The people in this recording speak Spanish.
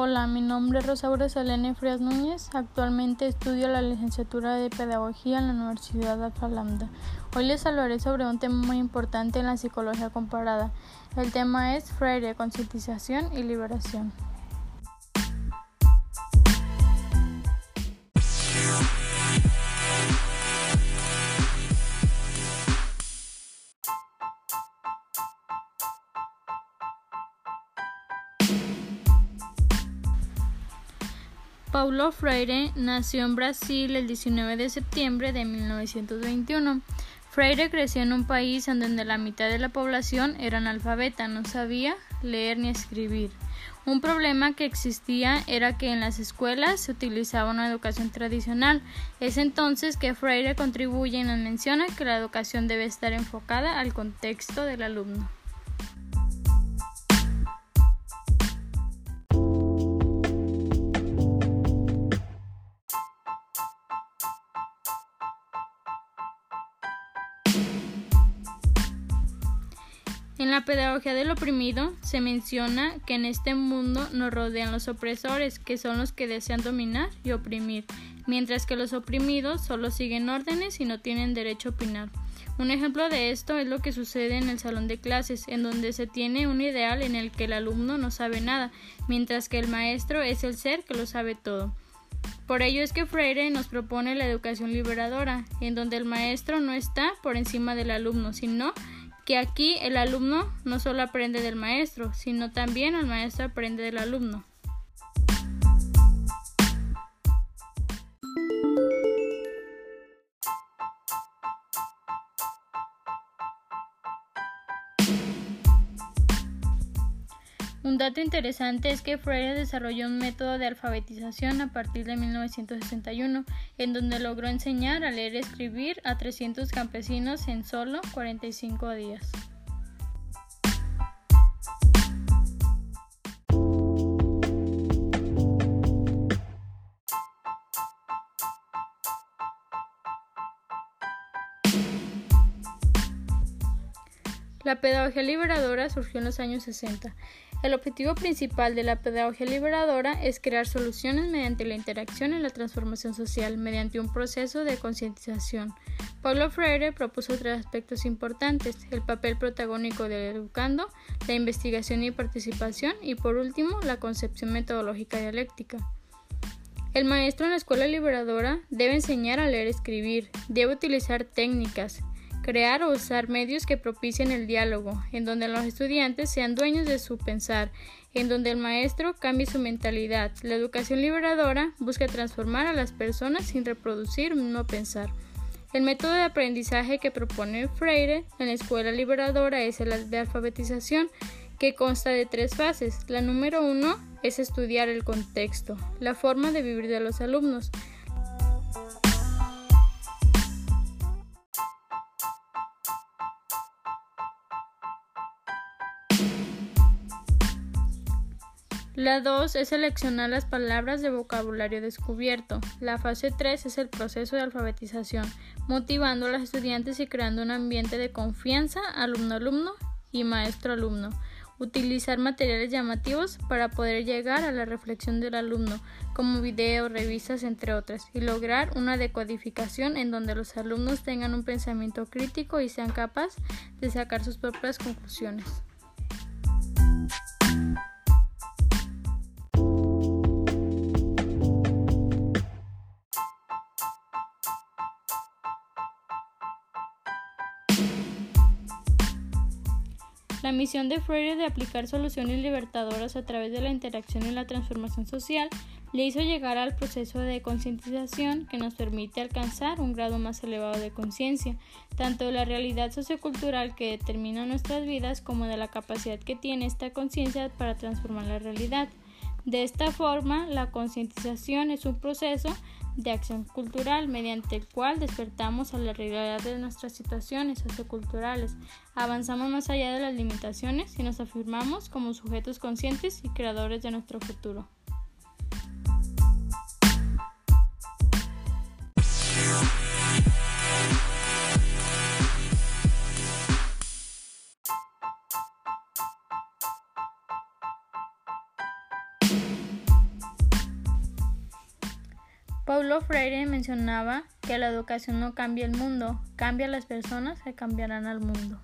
Hola, mi nombre es Rosaura Selene Frías Núñez. Actualmente estudio la licenciatura de Pedagogía en la Universidad de Alfa. Hoy les hablaré sobre un tema muy importante en la psicología comparada. El tema es Freire, concientización y liberación. Paulo Freire nació en Brasil el 19 de septiembre de 1921. Freire creció en un país en donde la mitad de la población era analfabeta, no sabía leer ni escribir. Un problema que existía era que en las escuelas se utilizaba una educación tradicional. Es entonces que Freire contribuye y nos menciona que la educación debe estar enfocada al contexto del alumno. La pedagogía del oprimido se menciona que en este mundo nos rodean los opresores, que son los que desean dominar y oprimir, mientras que los oprimidos solo siguen órdenes y no tienen derecho a opinar. Un ejemplo de esto es lo que sucede en el salón de clases, en donde se tiene un ideal en el que el alumno no sabe nada, mientras que el maestro es el ser que lo sabe todo. Por ello es que Freire nos propone la educación liberadora, en donde el maestro no está por encima del alumno, sino que aquí el alumno no solo aprende del maestro, sino también el maestro aprende del alumno. Un dato interesante es que Freire desarrolló un método de alfabetización a partir de 1961, en donde logró enseñar a leer y escribir a 300 campesinos en solo 45 días. La pedagogía liberadora surgió en los años 60. El objetivo principal de la pedagogía liberadora es crear soluciones mediante la interacción y la transformación social, mediante un proceso de concientización. Paulo Freire propuso tres aspectos importantes, el papel protagónico del educando, la investigación y participación y por último la concepción metodológica dialéctica. El maestro en la escuela liberadora debe enseñar a leer y escribir, debe utilizar técnicas, crear o usar medios que propicien el diálogo, en donde los estudiantes sean dueños de su pensar, en donde el maestro cambie su mentalidad. La educación liberadora busca transformar a las personas sin reproducir un no pensar. El método de aprendizaje que propone Freire en la escuela liberadora es el de alfabetización, que consta de tres fases. La número uno es estudiar el contexto, la forma de vivir de los alumnos. La 2 es seleccionar las palabras de vocabulario descubierto. La fase 3 es el proceso de alfabetización, motivando a los estudiantes y creando un ambiente de confianza alumno-alumno y maestro-alumno. Utilizar materiales llamativos para poder llegar a la reflexión del alumno, como videos, revistas, entre otras, y lograr una decodificación en donde los alumnos tengan un pensamiento crítico y sean capaces de sacar sus propias conclusiones. La misión de Freire de aplicar soluciones libertadoras a través de la interacción y la transformación social le hizo llegar al proceso de concientización que nos permite alcanzar un grado más elevado de conciencia, tanto de la realidad sociocultural que determina nuestras vidas como de la capacidad que tiene esta conciencia para transformar la realidad. De esta forma, la concientización es un proceso de acción cultural mediante el cual despertamos a la realidad de nuestras situaciones socioculturales, avanzamos más allá de las limitaciones y nos afirmamos como sujetos conscientes y creadores de nuestro futuro. Paulo Freire mencionaba que la educación no cambia el mundo, cambia las personas que cambiarán al mundo.